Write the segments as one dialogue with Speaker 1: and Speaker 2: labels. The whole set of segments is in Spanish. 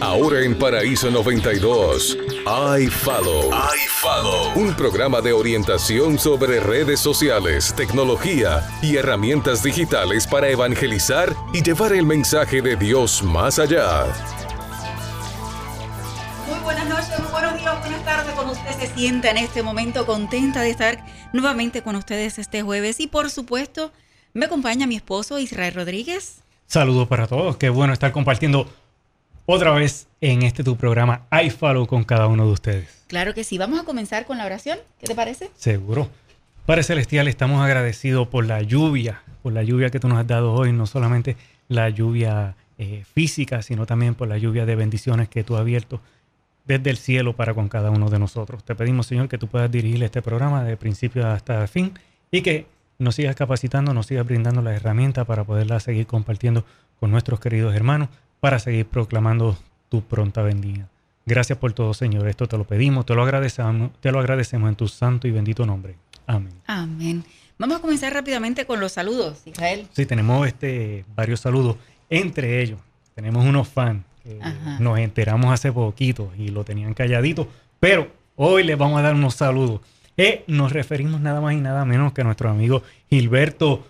Speaker 1: Ahora en Paraíso 92, iFollow. iFollow. Un programa de orientación sobre redes sociales, tecnología y herramientas digitales para evangelizar y llevar el mensaje de Dios más allá.
Speaker 2: Muy buenas noches, muy buenos días, buenas tardes. Como usted se sienta en este momento contenta de estar nuevamente con ustedes este jueves. Y por supuesto, me acompaña mi esposo Israel Rodríguez.
Speaker 3: Saludos para todos. Qué bueno estar compartiendo otra vez en este tu programa iFollow con cada uno de ustedes.
Speaker 2: Claro que sí. Vamos a comenzar con la oración. ¿Qué te parece?
Speaker 3: Seguro. Padre Celestial, estamos agradecidos por la lluvia, por la lluvia que tú nos has dado hoy, no solamente la lluvia eh, física, sino también por la lluvia de bendiciones que tú has abierto desde el cielo para con cada uno de nosotros. Te pedimos, Señor, que tú puedas dirigir este programa de principio hasta fin y que nos sigas capacitando, nos sigas brindando la herramienta para poderla seguir compartiendo con nuestros queridos hermanos para seguir proclamando tu pronta venida. Gracias por todo, Señor. Esto te lo pedimos, te lo agradecemos, te lo agradecemos en tu santo y bendito nombre. Amén.
Speaker 2: Amén. Vamos a comenzar rápidamente con los saludos, Israel.
Speaker 3: Sí, tenemos este, varios saludos. Entre ellos, tenemos unos fans que nos enteramos hace poquito y lo tenían calladito, pero hoy les vamos a dar unos saludos. Eh, nos referimos nada más y nada menos que a nuestro amigo Gilberto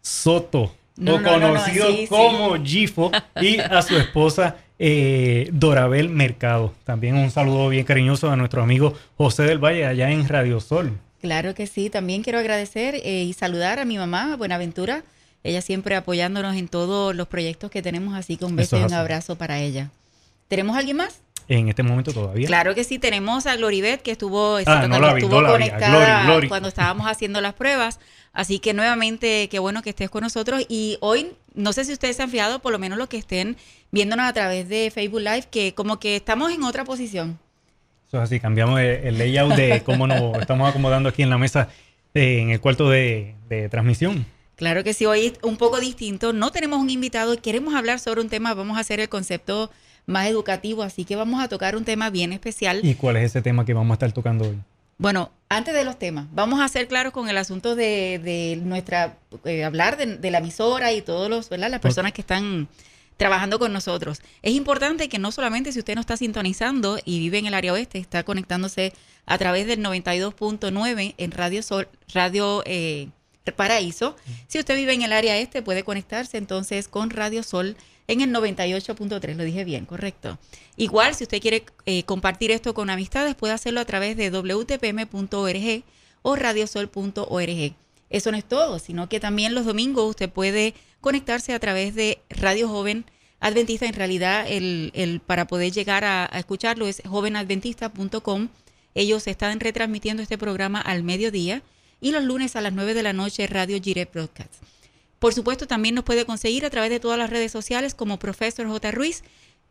Speaker 3: Soto o conocido como Gifo, y a su esposa eh, Dorabel Mercado. También un saludo bien cariñoso a nuestro amigo José del Valle allá en Radio Sol.
Speaker 2: Claro que sí, también quiero agradecer eh, y saludar a mi mamá, Buenaventura, ella siempre apoyándonos en todos los proyectos que tenemos, así que un beso y un abrazo para ella. ¿Tenemos alguien más?
Speaker 3: En este momento todavía.
Speaker 2: Claro que sí, tenemos a Gloribet que estuvo, ah, estuvo conectada cuando estábamos haciendo las pruebas. Así que nuevamente, qué bueno que estés con nosotros. Y hoy, no sé si ustedes se han fijado, por lo menos los que estén viéndonos a través de Facebook Live, que como que estamos en otra posición.
Speaker 3: Eso es así, cambiamos el, layout de cómo nos estamos acomodando aquí en la mesa, eh, en el cuarto de, de transmisión.
Speaker 2: Claro que sí, hoy es un poco distinto. No tenemos un invitado y queremos hablar sobre un tema. Vamos a hacer el concepto más educativo, así que vamos a tocar un tema bien especial.
Speaker 3: ¿Y cuál es ese tema que vamos a estar tocando hoy?
Speaker 2: Bueno, antes de los temas, vamos a ser claros con el asunto de, nuestra, eh, hablar de, la emisora y todos los, ¿verdad? Las personas que están trabajando con nosotros. Es importante que no solamente si usted no está sintonizando y vive en el área oeste, está conectándose a través del 92.9 en Radio Sol, Radio eh, Paraíso. Si usted vive en el área este, puede conectarse entonces con Radio Sol en el 98.3, lo dije bien, correcto. Igual, si usted quiere eh, compartir esto con amistades, puede hacerlo a través de wtpm.org o radiosol.org. Eso no es todo, sino que también los domingos usted puede conectarse a través de Radio Joven Adventista. En realidad, el, para poder llegar a, escucharlo es jovenadventista.com. Ellos están retransmitiendo este programa al mediodía y los lunes a las 9 de la noche Radio Gire Broadcast. Por supuesto, también nos puede conseguir a través de todas las redes sociales como Profesor J. Ruiz.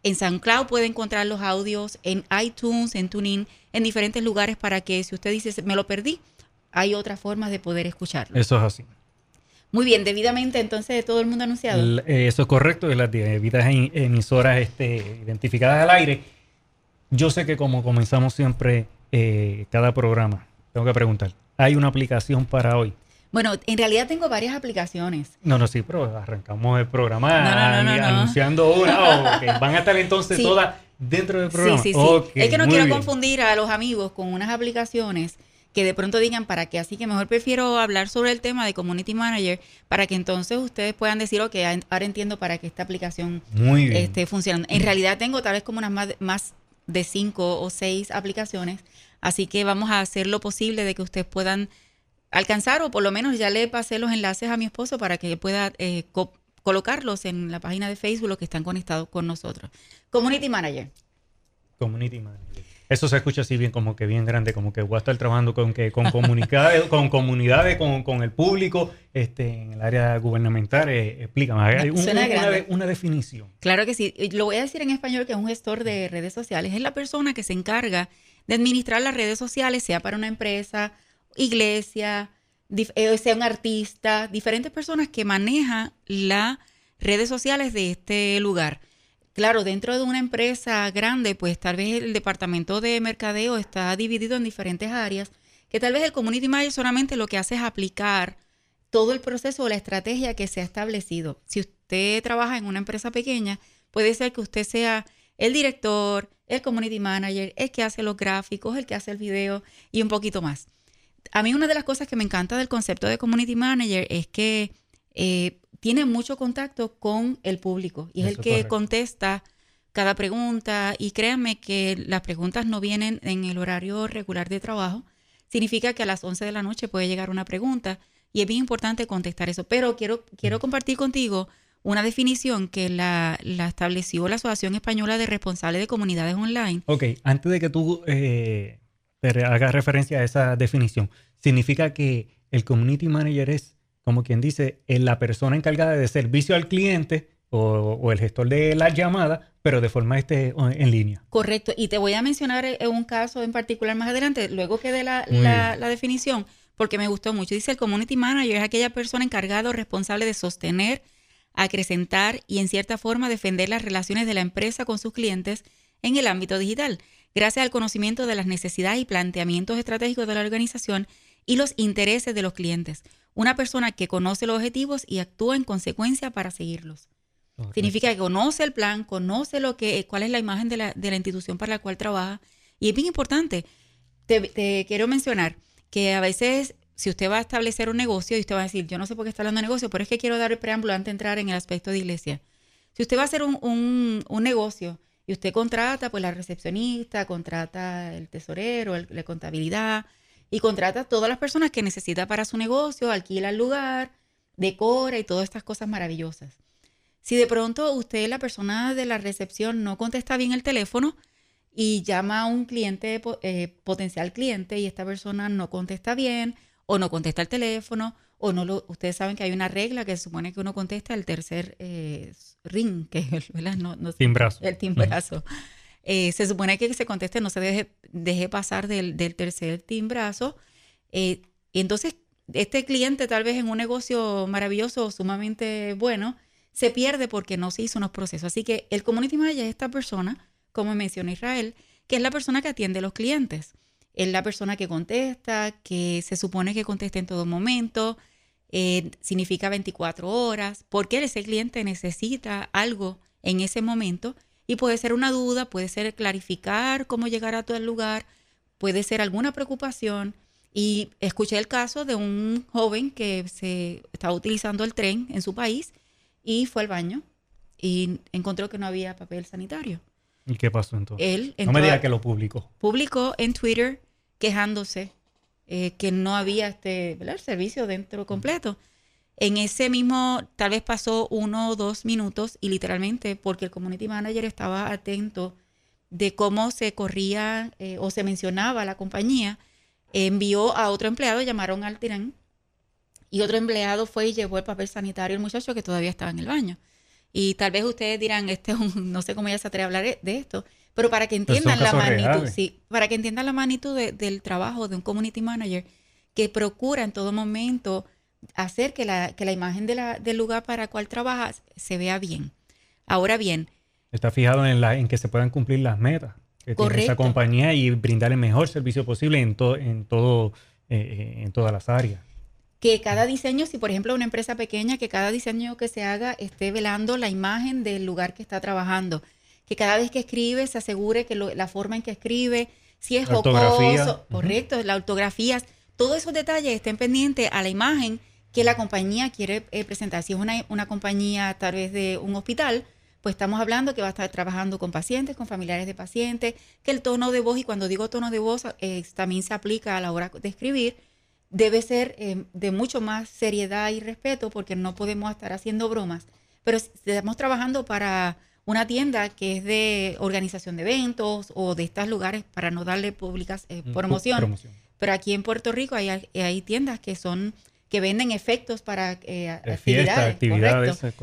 Speaker 2: En SoundCloud puede encontrar los audios, en iTunes, en TuneIn, en diferentes lugares para que si usted dice, me lo perdí, hay otras formas de poder escucharlo.
Speaker 3: Eso es así.
Speaker 2: Muy bien, debidamente entonces todo el mundo anunciado.
Speaker 3: Eh, eso es correcto, de las debidas emisoras este, identificadas al aire. Yo sé que como comenzamos siempre eh, cada programa, tengo que preguntar, ¿hay una aplicación para hoy?
Speaker 2: Bueno, en realidad tengo varias aplicaciones.
Speaker 3: No, no, sí, pero arrancamos el programa anunciando una. Van a estar entonces todas dentro del programa.
Speaker 2: Sí, sí, sí. es que no quiero confundir a los amigos con unas aplicaciones que de pronto digan para qué, así que mejor prefiero hablar sobre el tema de Community Manager para que entonces ustedes puedan decir, ok, ahora entiendo para qué esta aplicación esté funcionando. En realidad tengo tal vez como unas más, más de cinco o seis aplicaciones, así que vamos a hacer lo posible de que ustedes puedan alcanzar o por lo menos ya le pasé los enlaces a mi esposo para que pueda eh, colocarlos en la página de Facebook los que están conectados con nosotros. Community Manager.
Speaker 3: Community Manager. Eso se escucha así bien como que bien grande, como que voy a estar trabajando con que con comunidades, con comunidades, con, el público, este, en el área gubernamental. Eh, explícame, hay una, una, definición.
Speaker 2: Claro que sí. Lo voy a decir en español que es un gestor de redes sociales. Es la persona que se encarga de administrar las redes sociales, sea para una empresa, iglesia, eh, sea un artista, diferentes personas que manejan las redes sociales de este lugar. Claro, dentro de una empresa grande, pues tal vez el departamento de mercadeo está dividido en diferentes áreas, que tal vez el community manager solamente lo que hace es aplicar todo el proceso o la estrategia que se ha establecido. Si usted trabaja en una empresa pequeña, puede ser que usted sea el director, el community manager, el que hace los gráficos, el que hace el video y un poquito más. A mí una de las cosas que me encanta del concepto de community manager es que eh, tiene mucho contacto con el público y es el que contesta cada pregunta y créanme que las preguntas no vienen en el horario regular de trabajo. Significa que a las 11 de la noche puede llegar una pregunta y es bien importante contestar eso. Pero quiero, quiero compartir contigo una definición que la, estableció la Asociación Española de Responsables de Comunidades Online.
Speaker 3: Ok, antes de que tú eh, hagas referencia a esa definición, significa que el community manager es, como quien dice, la persona encargada de servicio al cliente o, el gestor de la llamada, pero de forma este, en línea.
Speaker 2: Correcto, y te voy a mencionar eh, un caso en particular más adelante, luego que dé la, la, la definición, porque me gustó mucho. Dice el community manager es aquella persona encargada o responsable de sostener, acrecentar y en cierta forma defender las relaciones de la empresa con sus clientes en el ámbito digital, gracias al conocimiento de las necesidades y planteamientos estratégicos de la organización y los intereses de los clientes. Una persona que conoce los objetivos y actúa en consecuencia para seguirlos. Significa que conoce el plan, conoce lo que, cuál es la imagen de la, de la institución para la cual trabaja. Y es bien importante. Te, te, quiero mencionar que a veces si usted va a establecer un negocio y usted va a decir, yo no sé por qué está hablando de negocio, pero es que quiero dar el preámbulo antes de entrar en el aspecto de iglesia. Si usted va a hacer un, negocio y usted contrata pues la recepcionista, contrata el tesorero, el, la contabilidad y contrata todas las personas que necesita para su negocio, alquila el lugar, decora y todas estas cosas maravillosas. Si de pronto usted, la persona de la recepción, no contesta bien el teléfono y llama a un cliente, eh, potencial cliente, y esta persona no contesta bien, o no contesta el teléfono, o no lo, ustedes saben que hay una regla que se supone que uno contesta el tercer eh, ring, que es el, no,
Speaker 3: timbrazo.
Speaker 2: El timbrazo. Eh, se supone que se conteste, no se deje, deje pasar del, tercer timbrazo. Eh, entonces, este cliente tal vez en un negocio maravilloso, sumamente bueno, se pierde porque no se hizo unos procesos. Así que el community manager es esta persona, como menciona Israel, que es la persona que atiende a los clientes es la persona que contesta, que se supone que contesta en todo momento, eh, significa 24 horas, porque ese cliente necesita algo en ese momento y puede ser una duda, puede ser clarificar cómo llegar a todo el lugar, puede ser alguna preocupación. Y escuché el caso de un joven que se estaba utilizando el tren en su país y fue al baño y encontró que no había papel sanitario.
Speaker 3: ¿Y qué pasó entonces?
Speaker 2: Él
Speaker 3: no me diga que lo publicó.
Speaker 2: Publicó en Twitter quejándose eh, que no había este servicio dentro completo. En ese mismo, tal vez pasó uno o dos minutos y literalmente porque el community manager estaba atento de cómo se corría eh, o se mencionaba la compañía, envió a otro empleado, llamaron al tren y otro empleado fue y llevó el papel sanitario al muchacho que todavía estaba en el baño. Y tal vez ustedes dirán, este no sé cómo ella se atreve a hablar de esto, pero para que entiendan la magnitud, sí, para que entiendan la magnitud del trabajo de un community manager que procura en todo momento hacer que la, que la imagen de la, del lugar para el cual trabaja se vea bien. Ahora bien.
Speaker 3: Está fijado en, la, en que se puedan cumplir las metas que tiene esa compañía y brindar el mejor servicio posible en, todo en, todo, eh, eh, en todas las áreas
Speaker 2: que cada diseño, si por ejemplo una empresa pequeña, que cada diseño que se haga esté velando la imagen del lugar que está trabajando, que cada vez que escribe se asegure que la forma en que escribe, si es jocoso, correcto, la ortografía, todos esos detalles estén pendientes a la imagen que la compañía quiere eh, presentar. Si es una, una compañía tal vez de un hospital, pues estamos hablando que va a estar trabajando con pacientes, con familiares de pacientes, que el tono de voz, y cuando digo tono de voz, eh, también se aplica a la hora de escribir, debe ser eh, de mucho más seriedad y respeto porque no podemos estar haciendo bromas. Pero estamos trabajando para una tienda que es de organización de eventos o de estos lugares para no darle públicas eh, mm, promoción. Pero aquí en Puerto Rico hay, hay tiendas que son que venden efectos para eh, actividades.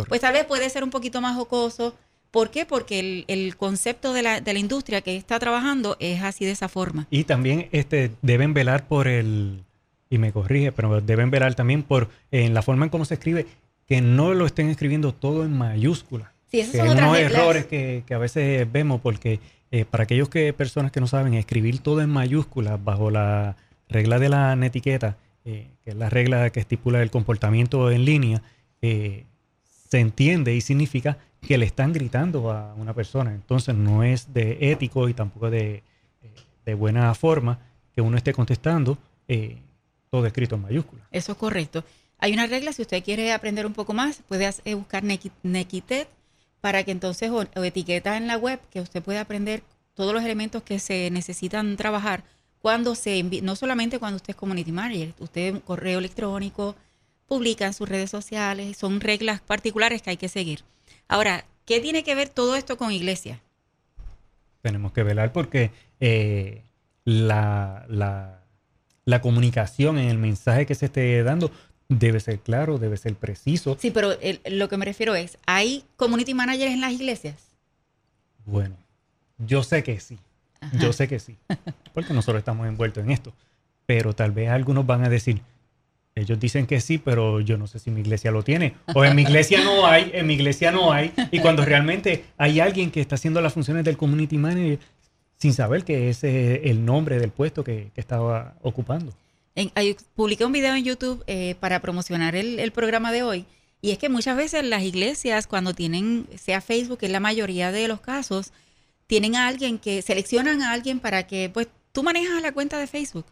Speaker 2: Pues tal vez puede ser un poquito más jocoso. ¿Por qué? Porque el, el concepto de la, de la, industria que está trabajando es así de esa forma.
Speaker 3: Y también este, deben velar por el, y me corrige, pero deben velar también por en la forma en cómo se escribe, que no lo estén escribiendo todo en mayúsculas.
Speaker 2: Sí, esos son unos
Speaker 3: errores que, a veces vemos, porque eh, para aquellos que personas que no saben escribir todo en mayúsculas bajo la regla de la netiqueta, eh, que es la regla que estipula el comportamiento en línea, eh, se entiende y significa que le están gritando a una persona. Entonces no es de ético y tampoco de, de buena forma que uno esté contestando todo escrito en mayúsculas.
Speaker 2: Eso es correcto. Hay una regla, si usted quiere aprender un poco más, puede buscar Nequitet para que entonces, o, etiqueta en la web, que usted pueda aprender todos los elementos que se necesitan trabajar cuando se no solamente cuando usted es community manager, usted un correo electrónico, publica en sus redes sociales, son reglas particulares que hay que seguir. Ahora, ¿qué tiene que ver todo esto con iglesia?
Speaker 3: Tenemos que velar porque eh, la, la, comunicación en el mensaje que se esté dando debe ser claro, debe ser preciso.
Speaker 2: Sí, pero lo que me refiero es, ¿hay community managers en las iglesias?
Speaker 3: Bueno, yo sé que sí. Yo sé que sí. Porque nosotros estamos envueltos en esto. Pero tal vez algunos van a decir, ellos dicen que sí, pero yo no sé si mi iglesia lo tiene. O en mi iglesia no hay, en mi iglesia no hay. Y cuando realmente hay alguien que está haciendo las funciones del community manager, sin saber que ese es el nombre del puesto que, estaba ocupando.
Speaker 2: En, publiqué un video en YouTube eh, para promocionar el, programa de hoy. Y es que muchas veces las iglesias, cuando tienen, sea Facebook, en la mayoría de los casos, tienen a alguien que seleccionan a alguien para que, pues, tú manejas la cuenta de Facebook.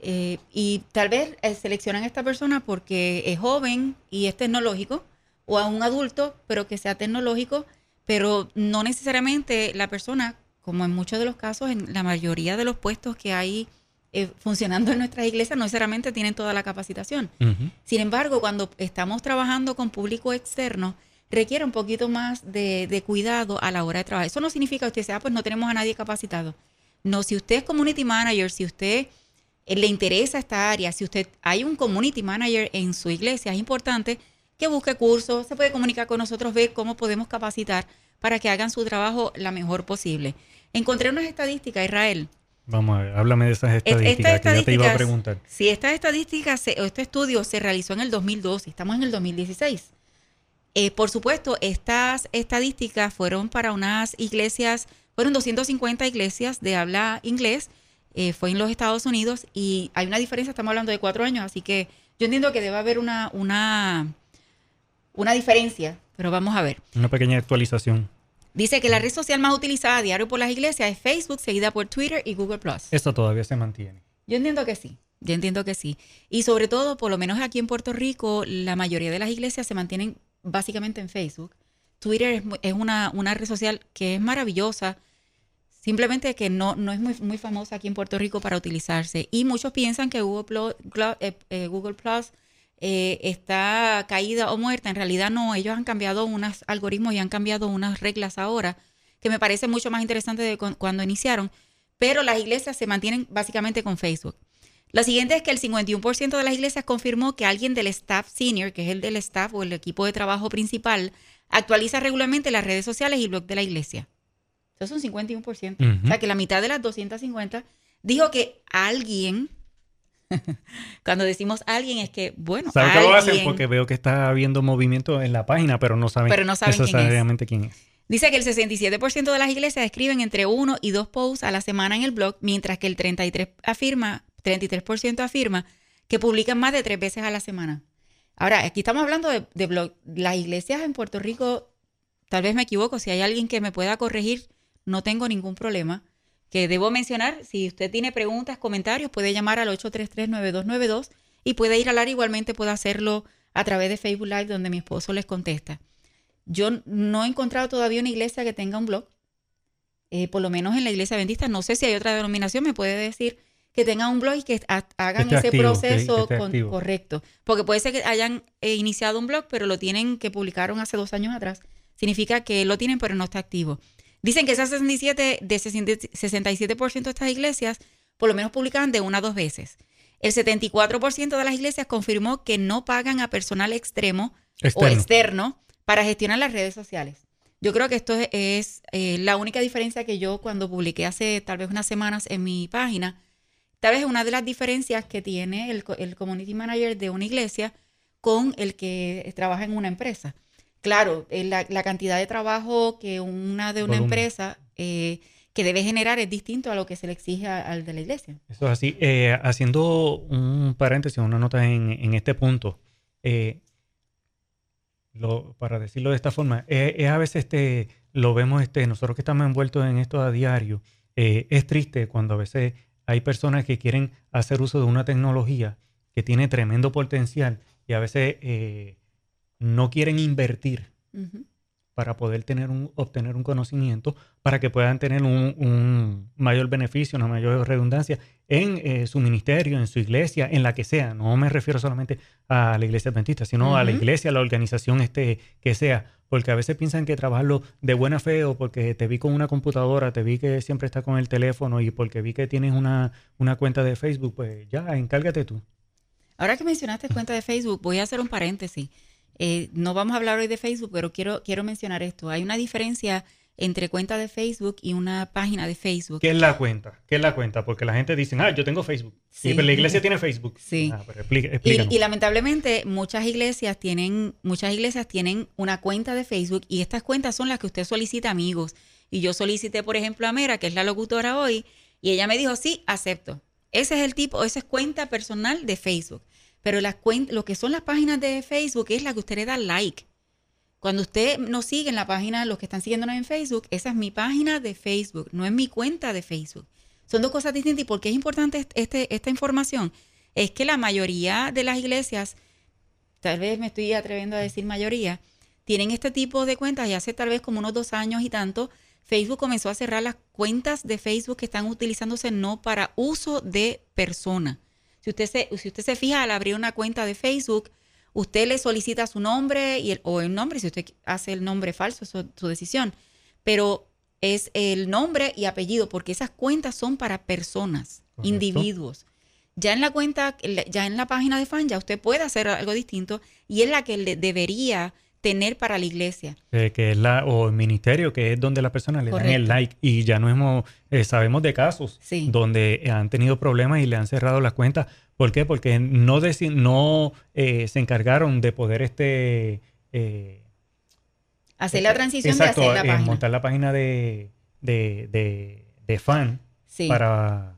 Speaker 2: Eh, y tal vez eh, seleccionan a esta persona porque es joven y es tecnológico, o a un adulto, pero que sea tecnológico, pero no necesariamente la persona como en muchos de los casos, en la mayoría de los puestos que hay eh, funcionando en nuestras iglesias, no necesariamente tienen toda la capacitación. Sin embargo, cuando estamos trabajando con público externo, requiere un poquito más de, cuidado a la hora de trabajar. Eso no significa que usted sea, pues no tenemos a nadie capacitado. No, si usted es community manager, si usted eh, le interesa esta área, si usted hay un community manager en su iglesia, es importante que busque cursos, se puede comunicar con nosotros, ver cómo podemos capacitar para que hagan su trabajo la mejor posible. Encontré unas estadísticas, Israel.
Speaker 3: Vamos a ver, háblame de esas estadísticas que ya te iba a preguntar.
Speaker 2: Si estas estadísticas o este estudio se realizó en el 2012, estamos en el 2016. Eh, por supuesto, estas estadísticas fueron para unas iglesias, fueron 250 iglesias de habla inglés, eh, fue en los Estados Unidos y hay una diferencia, estamos hablando de cuatro años, así que yo entiendo que debe haber una, una, una diferencia, pero vamos a ver.
Speaker 3: Una pequeña actualización.
Speaker 2: Dice que la red social más utilizada a diario por las iglesias es Facebook, seguida por Twitter y Google Plus.
Speaker 3: Esto todavía se mantiene.
Speaker 2: Yo entiendo que sí. Yo entiendo que sí. Y sobre todo, por lo menos aquí en Puerto Rico, la mayoría de las iglesias se mantienen básicamente en Facebook. Twitter es, una, una, red social que es maravillosa, simplemente que no, no es muy, muy famosa aquí en Puerto Rico para utilizarse. Y muchos piensan que Google Plus, eh, eh, Google Plus eh, está caída o muerta. En realidad no, ellos han cambiado unos algoritmos y han cambiado unas reglas ahora que me parece mucho más interesante de cuando iniciaron, pero las iglesias se mantienen básicamente con Facebook. La siguiente es que el 51% de las iglesias confirmó que alguien del staff senior, que es el del staff o el equipo de trabajo principal, actualiza regularmente las redes sociales y blog de la iglesia. Eso es un 51%. O sea que la mitad de las 250 dijo que alguien Cuando decimos alguien es que, bueno,
Speaker 3: ¿Sabe qué lo hacen? Porque veo que está habiendo movimiento en la página, pero no saben,
Speaker 2: pero no saben
Speaker 3: quién, quién es.
Speaker 2: Dice que el 67% de las iglesias escriben entre uno y dos posts a la semana en el blog, mientras que el 33% afirma, 33% afirma que publican más de tres veces a la semana. Ahora, aquí estamos hablando de, de blog. Las iglesias en Puerto Rico, tal vez me equivoco, si hay alguien que me pueda corregir, no tengo ningún problema que debo mencionar, si usted tiene preguntas, comentarios, puede llamar al 833-9292 y puede ir al área igualmente, puede hacerlo a través de Facebook Live donde mi esposo les contesta. Yo no he encontrado todavía una iglesia que tenga un blog, eh, por lo menos en la iglesia adventista. No sé si hay otra denominación, me puede decir que tenga un blog y que hagan ese proceso correcto. Porque puede ser que hayan eh, iniciado un blog, pero lo tienen, que publicaron hace dos años atrás. Significa que lo tienen, pero no está activo. Dicen que esas 67 de 67% de estas iglesias por lo menos publican de una a dos veces. El 74% de las iglesias confirmó que no pagan a personal extremo o externo para gestionar las redes sociales. Yo creo que esto es, eh, la única diferencia que yo cuando publiqué hace tal vez unas semanas en mi página, tal vez una de las diferencias que tiene el, el community manager de una iglesia con el que trabaja en una empresa. Claro, eh, la, cantidad de trabajo que una de una empresa eh, que debe generar es distinto a lo que se le exige al de la iglesia.
Speaker 3: Eso es así. Eh, haciendo un paréntesis, una nota en, este punto. lo, para decirlo de esta forma, es, a veces este, lo vemos, este, nosotros que estamos envueltos en esto a diario, eh, es triste cuando a veces hay personas que quieren hacer uso de una tecnología que tiene tremendo potencial y a veces eh, no quieren invertir para poder tener un, obtener un conocimiento, para que puedan tener un, mayor beneficio, una mayor redundancia en eh, su ministerio, en su iglesia, en la que sea. No me refiero solamente a la iglesia adventista, sino a la iglesia, a la organización este, que sea. Porque a veces piensan que trabajarlo de buena fe o porque te vi con una computadora, te vi que siempre está con el teléfono y porque vi que tienes una, una cuenta de Facebook, pues ya, encárgate tú.
Speaker 2: Ahora que mencionaste cuenta de Facebook, voy a hacer un paréntesis. Eh, no vamos a hablar hoy de Facebook, pero quiero, quiero mencionar esto. Hay una diferencia entre cuenta de Facebook y una página de Facebook.
Speaker 3: ¿Qué es la cuenta? ¿Qué es la cuenta? Porque la gente dice, ah, yo tengo Facebook. Sí. la iglesia tiene Facebook.
Speaker 2: Sí. Ah, y, lamentablemente muchas iglesias tienen, muchas iglesias tienen una cuenta de Facebook y estas cuentas son las que usted solicita amigos. Y yo solicité, por ejemplo, a Mera, que es la locutora hoy, y ella me dijo, sí, acepto. Ese es el tipo, esa es cuenta personal de Facebook. Pero las lo que son las páginas de Facebook es la que usted le da like. Cuando usted nos sigue en la página, los que están siguiéndonos en Facebook, esa es mi página de Facebook, no es mi cuenta de Facebook. Son dos cosas distintas. ¿Y por qué es importante este, esta información? Es que la mayoría de las iglesias, tal vez me estoy atreviendo a decir mayoría, tienen este tipo de cuentas y hace tal vez como unos dos años y tanto, Facebook comenzó a cerrar las cuentas de Facebook que están utilizándose no para uso de persona, si usted se, si usted se fija al abrir una cuenta de Facebook, usted le solicita su nombre y el, o el nombre, si usted hace el nombre falso, es su decisión. Pero es el nombre y apellido, porque esas cuentas son para personas, individuos. Ya en la cuenta, ya en la página de fan, ya usted puede hacer algo distinto y es la que le debería tener para la iglesia.
Speaker 3: Eh, que es la, o el ministerio, que es donde las personas le dan el like. Y ya no hemos, eh, sabemos de casos donde han tenido problemas y le han cerrado las cuentas. ¿Por qué? Porque no, no eh, se encargaron de poder este...
Speaker 2: hacer la transición de hacer la página.
Speaker 3: montar la página de, de, de, fan para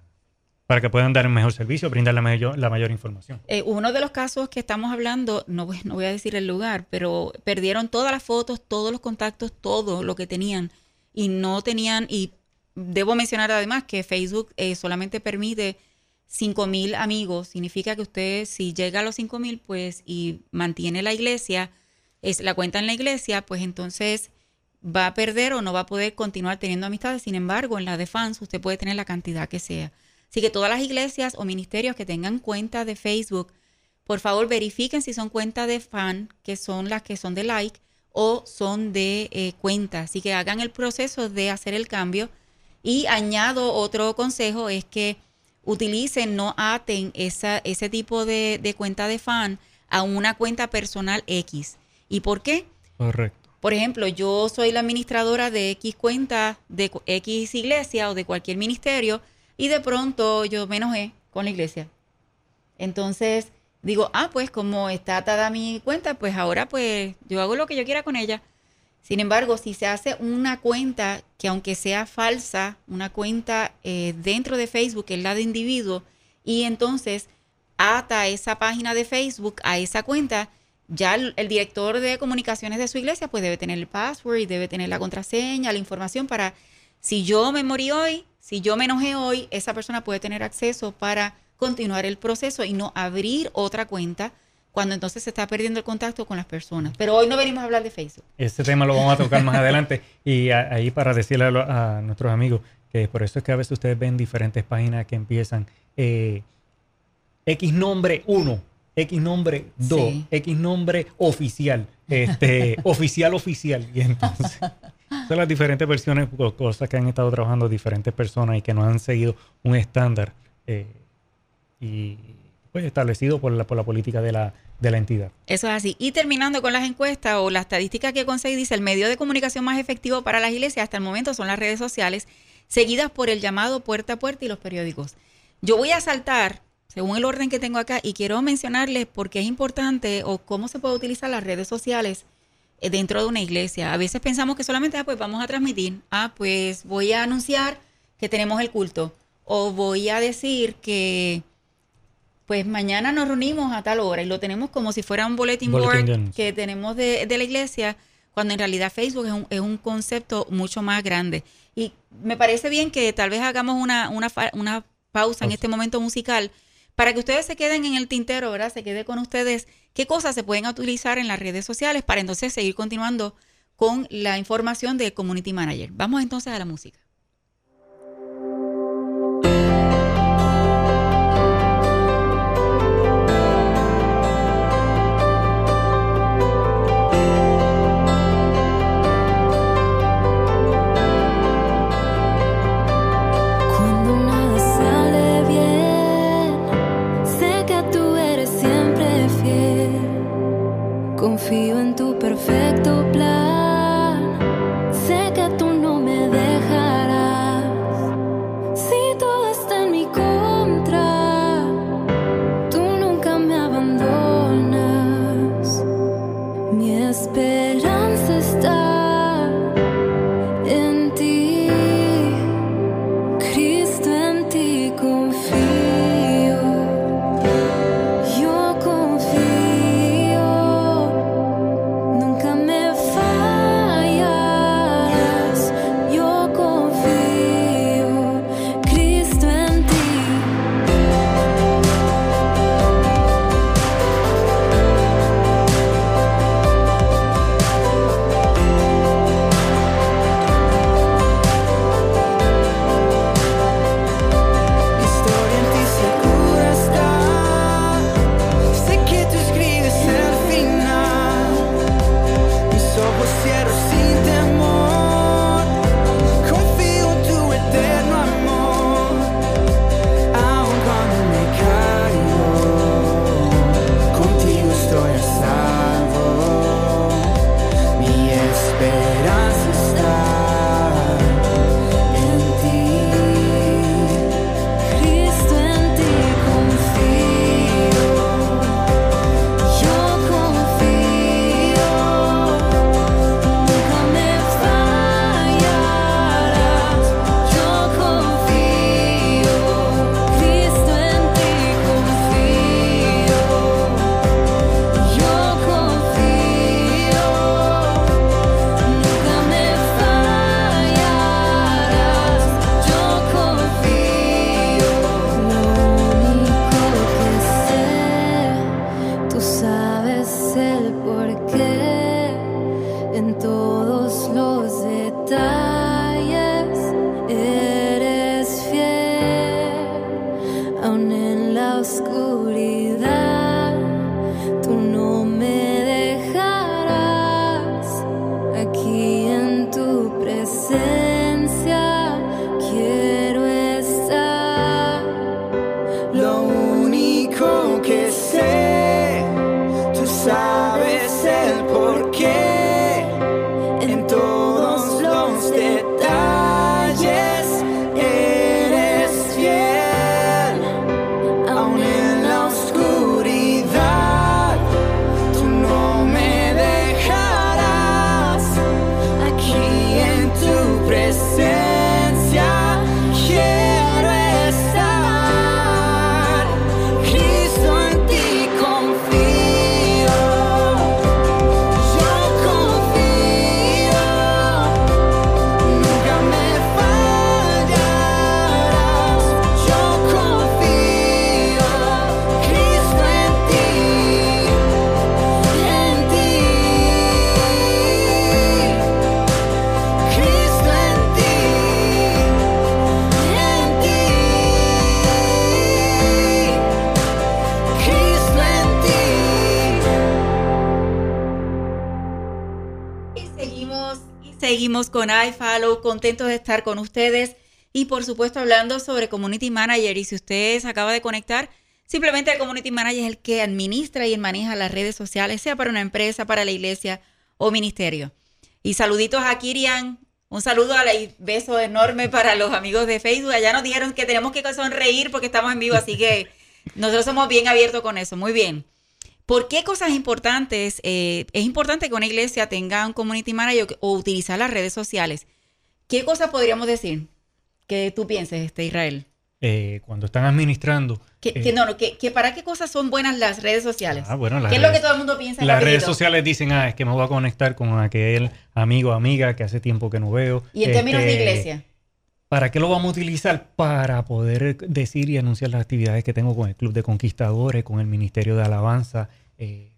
Speaker 3: para que puedan dar un mejor servicio, brindar la mayor, información.
Speaker 2: Eh, uno de los casos que estamos hablando, no, no voy a decir el lugar, pero perdieron todas las fotos, todos los contactos, todo lo que tenían y no tenían, y debo mencionar además que Facebook eh, solamente permite 5.000 amigos, significa que usted si llega a los 5.000 pues y mantiene la iglesia, es la cuenta en la iglesia, pues entonces va a perder o no va a poder continuar teniendo amistades. Sin embargo, en la de fans usted puede tener la cantidad que sea. Así que todas las iglesias o ministerios que tengan cuenta de Facebook, por favor verifiquen si son cuentas de fan, que son las que son de like, o son de eh, cuenta. Así que hagan el proceso de hacer el cambio. Y añado otro consejo, es que utilicen, no aten esa, ese tipo de, de cuenta de fan a una cuenta personal X. ¿Y por qué?
Speaker 3: Correcto.
Speaker 2: Por ejemplo, yo soy la administradora de X cuenta de X iglesia o de cualquier ministerio y de pronto yo me enojé con la iglesia. Entonces digo, ah, pues como está atada mi cuenta, pues ahora pues yo hago lo que yo quiera con ella. Sin embargo, si se hace una cuenta que aunque sea falsa, una cuenta eh, dentro de Facebook, que es la de individuo, y entonces ata esa página de Facebook a esa cuenta, ya el, el, director de comunicaciones de su iglesia pues debe tener el password debe tener la contraseña, la información para, si yo me morí hoy, si yo me enojé hoy, esa persona puede tener acceso para continuar el proceso y no abrir otra cuenta cuando entonces se está perdiendo el contacto con las personas. Pero hoy no venimos a hablar de Facebook.
Speaker 3: Este tema lo vamos a tocar más adelante y ahí para decirle a, nuestros amigos que por eso es que a veces ustedes ven diferentes páginas que empiezan eh, X nombre 1, X nombre 2, X nombre oficial, este, oficial oficial. Y entonces son las diferentes versiones, cosas que han estado trabajando diferentes personas y que no han seguido un estándar eh, y pues establecido por la, por la política de la, de la entidad.
Speaker 2: Eso es así. Y terminando con las encuestas o la estadística que conseguí, dice el medio de comunicación más efectivo para las iglesias hasta el momento son las redes sociales, seguidas por el llamado puerta a puerta y los periódicos. Yo voy a saltar según el orden que tengo acá y quiero mencionarles por qué es importante o cómo se puede utilizar las redes sociales dentro de una iglesia. A veces pensamos que solamente, ah, pues vamos a transmitir, ah, pues voy a anunciar que tenemos el culto, o voy a decir que
Speaker 4: pues mañana nos reunimos a tal hora y lo tenemos como si fuera un bulletin, board que tenemos de, la iglesia, cuando en realidad Facebook es un, es un, concepto mucho más grande. Y me parece bien que tal vez hagamos una, una, una pausa en este momento musical para que ustedes se queden en el tintero, ¿verdad? Se quede con ustedes qué cosas se pueden utilizar en las redes sociales para entonces seguir continuando con la información de Community Manager. Vamos entonces a la música. confío en tu perfecto plan. Con contentos de estar con ustedes y por supuesto hablando sobre Community Manager. Y si usted se acaba de conectar, simplemente el Community Manager es el que administra y maneja las redes sociales, sea para una empresa, para la iglesia o ministerio. Y saluditos a Kirian, un saludo y beso enorme para los amigos de Facebook. Allá nos dijeron que tenemos que sonreír porque estamos en vivo, así que nosotros somos bien abiertos con eso. Muy bien. ¿Por qué cosas importantes? Eh, es importante que una iglesia tenga un community manager o utilizar las redes sociales. ¿Qué cosas podríamos decir que tú pienses, este Israel?
Speaker 3: eh, cuando están administrando.
Speaker 2: Que,
Speaker 3: eh,
Speaker 2: no, que, ¿Para qué cosas son buenas las redes sociales?
Speaker 3: Ah, bueno,
Speaker 2: ¿Qué es lo que todo el mundo piensa?
Speaker 3: Las redes sociales dicen, ah, es que me voy a conectar con aquel amigo o amiga que hace tiempo que no veo.
Speaker 2: ¿Y en términos de
Speaker 3: Este,
Speaker 2: iglesia?
Speaker 3: ¿Para qué lo vamos a utilizar? Para poder decir y anunciar las actividades que tengo con el Club de Conquistadores, con el Ministerio de Alabanza, eh,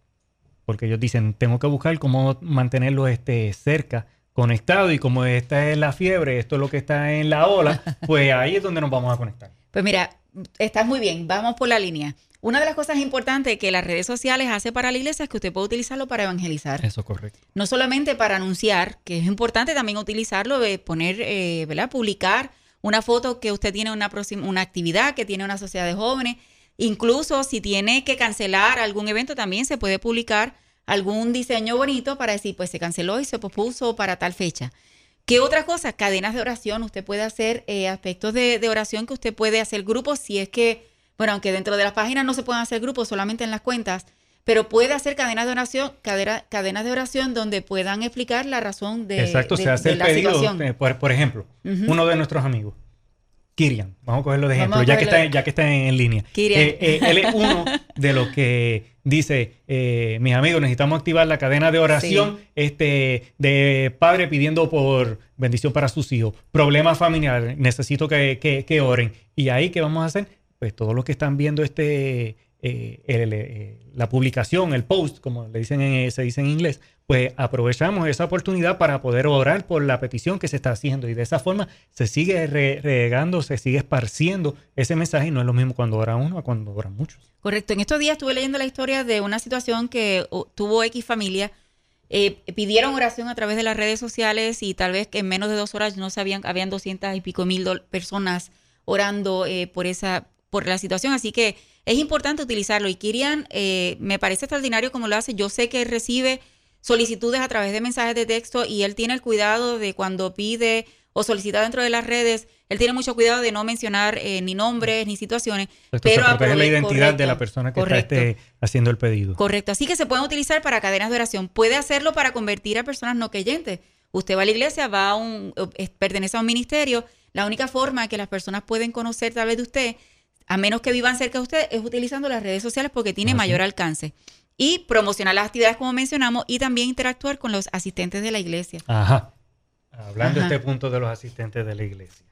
Speaker 3: porque ellos dicen, tengo que buscar cómo mantenerlo este, cerca, conectado, y como esta es la fiebre, esto es lo que está en la ola, pues ahí es donde nos vamos a conectar.
Speaker 2: Pues mira, estás muy bien, vamos por la línea. Una de las cosas importantes que las redes sociales hace para la iglesia es que usted puede utilizarlo para evangelizar.
Speaker 3: Eso es correcto.
Speaker 2: no solamente para anunciar, que es importante también utilizarlo, de poner, eh, ¿verdad? Publicar una foto que usted tiene una, próxima, una actividad, que tiene una sociedad de jóvenes. Incluso si tiene que cancelar algún evento, también se puede publicar algún diseño bonito para decir, pues se canceló y se pospuso para tal fecha. ¿Qué otra cosa? Cadenas de oración. Usted puede hacer eh, aspectos de, de oración que usted puede hacer grupos si es que, bueno, aunque dentro de las páginas no se puedan hacer grupos, solamente en las cuentas, pero puede hacer cadenas de oración, cadera- cadenas de oración donde puedan explicar la razón de,
Speaker 3: Exacto,
Speaker 2: de-
Speaker 3: se hace
Speaker 2: de
Speaker 3: el
Speaker 2: la
Speaker 3: pedido,
Speaker 2: situación.
Speaker 3: eh, por, por ejemplo, uno de nuestros amigos, Kirian, vamos a cogerlo de ejemplo, ya que, está, ya que está en, en línea.
Speaker 2: Kirian.
Speaker 3: Eh, eh, él es uno de los que dice, eh, mis amigos, necesitamos activar la cadena de oración este, de padre pidiendo por bendición para sus hijos, problemas familiares, necesito que, que- que oren. Y ahí, ¿qué vamos a hacer? Pues todos los que están viendo este, el- la publicación, el post, como le dicen en- se dice en inglés, pues aprovechamos esa oportunidad para poder orar por la petición que se está haciendo y de esa forma se sigue re- regando, se sigue esparciendo ese mensaje y no es lo mismo cuando ora uno a cuando oran muchos.
Speaker 2: Correcto. En estos días estuve leyendo la historia de una situación que tuvo X familia. Eh, pidieron oración a través de las redes sociales y tal vez que en menos de dos horas no sabían, habían 200 y pico mil personas orando eh, por esa por la situación. Así que es importante utilizarlo. Y Kirian, eh, me parece extraordinario como lo hace. Yo sé que recibe solicitudes a través de mensajes de texto y él tiene el cuidado de cuando pide o solicita dentro de las redes, él tiene mucho cuidado de no mencionar eh, ni nombres ni situaciones.
Speaker 3: Esto
Speaker 2: pero
Speaker 3: se protege la identidad de la persona que
Speaker 2: correcto.
Speaker 3: está este, haciendo el pedido.
Speaker 2: Correcto, así que se pueden utilizar para cadenas de oración. Puede hacerlo para convertir a personas no creyentes. Usted va a la iglesia, va a un, eh, pertenece a un ministerio. La única forma que las personas pueden conocer tal vez de usted, a menos que vivan cerca de usted, es utilizando las redes sociales porque tiene
Speaker 3: Así.
Speaker 2: mayor alcance. Y promocionar las actividades como mencionamos y también interactuar con los asistentes de la iglesia.
Speaker 3: Ajá. Hablando
Speaker 2: Ajá.
Speaker 3: de este punto de los asistentes de la iglesia.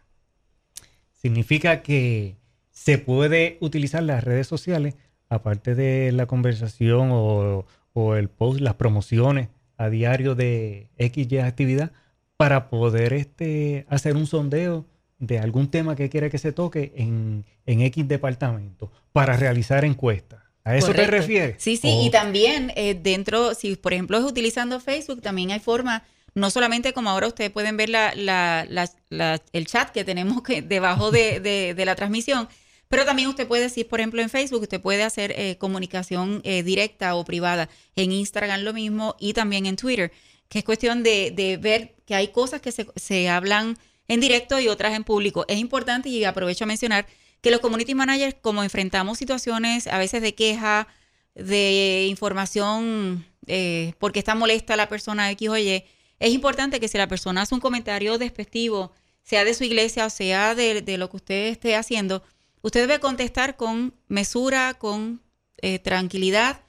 Speaker 3: Significa que se puede utilizar las redes sociales, aparte de la conversación o, o el post, las promociones a diario de XY actividad, para poder este, hacer un sondeo de algún tema que quiera que se toque en, en X departamento, para realizar encuestas. ¿A eso te refieres?
Speaker 2: Sí, sí,
Speaker 3: Oh,
Speaker 2: y también eh, dentro, si por ejemplo es utilizando Facebook, también hay forma, no solamente como ahora ustedes pueden ver la, la- la- la- el chat que tenemos que, debajo de, de- de la transmisión, pero también usted puede decir, por ejemplo, en Facebook, usted puede hacer eh, comunicación eh, directa o privada, en Instagram lo mismo y también en Twitter, que es cuestión de, de ver que hay cosas que se, se hablan en directo y otras en público. Es importante y aprovecho a mencionar que los community managers, como enfrentamos situaciones a veces de queja, de información, eh, porque está molesta la persona X o Y, es importante que si la persona hace un comentario despectivo, sea de su iglesia o sea de, de lo que usted esté haciendo, usted debe contestar con mesura, con eh, tranquilidad,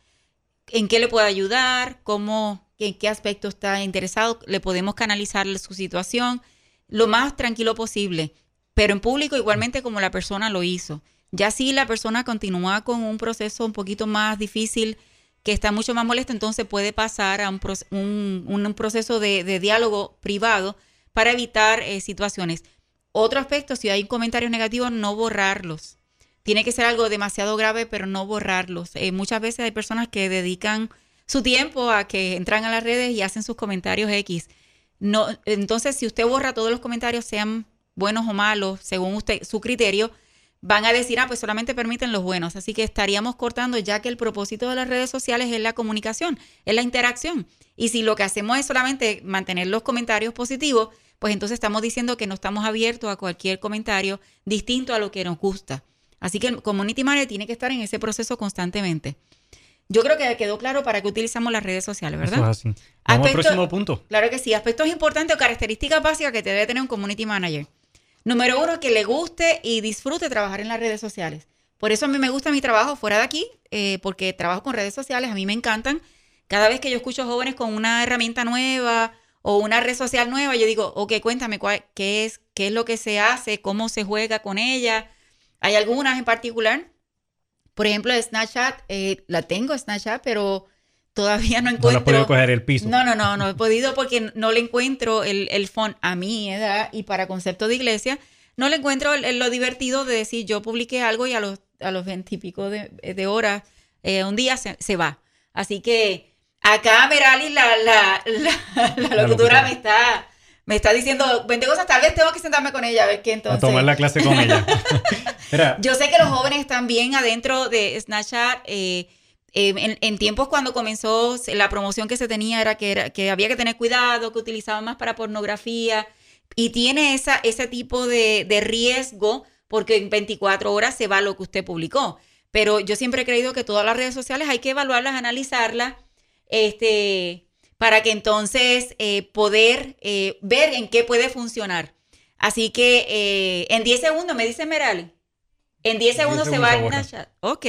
Speaker 2: en qué le puede ayudar, cómo, en qué aspecto está interesado, le podemos canalizar su situación lo más tranquilo posible, pero en público igualmente como la persona lo hizo. Ya si la persona continúa con un proceso un poquito más difícil, que está mucho más molesto, entonces puede pasar a un, proce- un- un proceso de, de diálogo privado para evitar eh, situaciones. Otro aspecto, si hay comentarios negativos, no borrarlos. Tiene que ser algo demasiado grave, pero no borrarlos. Eh, muchas veces hay personas que dedican su tiempo a que entran a las redes y hacen sus comentarios X. No, entonces, si usted borra todos los comentarios, sean buenos o malos, según usted su criterio, van a decir, ah, pues solamente permiten los buenos. Así que estaríamos cortando, ya que el propósito de las redes sociales es la comunicación, es la interacción. Y si lo que hacemos es solamente mantener los comentarios positivos, pues entonces estamos diciendo que no estamos abiertos a cualquier comentario distinto a lo que nos gusta. Así que el community manager tiene que estar en ese proceso constantemente. Yo creo que quedó claro para qué utilizamos las redes sociales, ¿verdad?
Speaker 3: Eso es así. Vamos al próximo punto.
Speaker 2: Claro que sí. Aspectos importantes o características básicas que te debe tener un community manager. Número uno, que le guste y disfrute trabajar en las redes sociales. Por eso a mí me gusta mi trabajo fuera de aquí, eh, porque trabajo con redes sociales, a mí me encantan. Cada vez que yo escucho jóvenes con una herramienta nueva o una red social nueva, yo digo, ok, cuéntame qué, es, qué es lo que se hace, cómo se juega con ella. Hay algunas en particular. Por ejemplo, Snapchat, eh, la tengo Snapchat, pero todavía no encuentro. No he
Speaker 3: podido coger el piso.
Speaker 2: No, no, no, no he podido porque no le encuentro el, el font a mi edad y para concepto de iglesia. No le encuentro lo divertido de decir yo publiqué algo y a los a los veintipico de, de, horas eh, un día se, se, va. Así que acá Merali, la, la, la, locutora, me está me está diciendo 20 cosas, tal vez tengo que sentarme con ella a ver qué entonces.
Speaker 3: A tomar la clase con ella.
Speaker 2: Yo sé que los jóvenes están bien adentro de Snapchat. Eh, eh, en, tiempos cuando comenzó la promoción que se tenía era que, era que había que tener cuidado, que utilizaban más para pornografía y tiene esa, ese tipo de, riesgo porque en 24 horas se va lo que usted publicó. Pero yo siempre he creído que todas las redes sociales hay que evaluarlas, analizarlas, este, para que entonces eh, poder eh, ver en qué puede funcionar. Así que en 10 segundos, me dice Merali, en 10 segundos, se va a chat. Ok.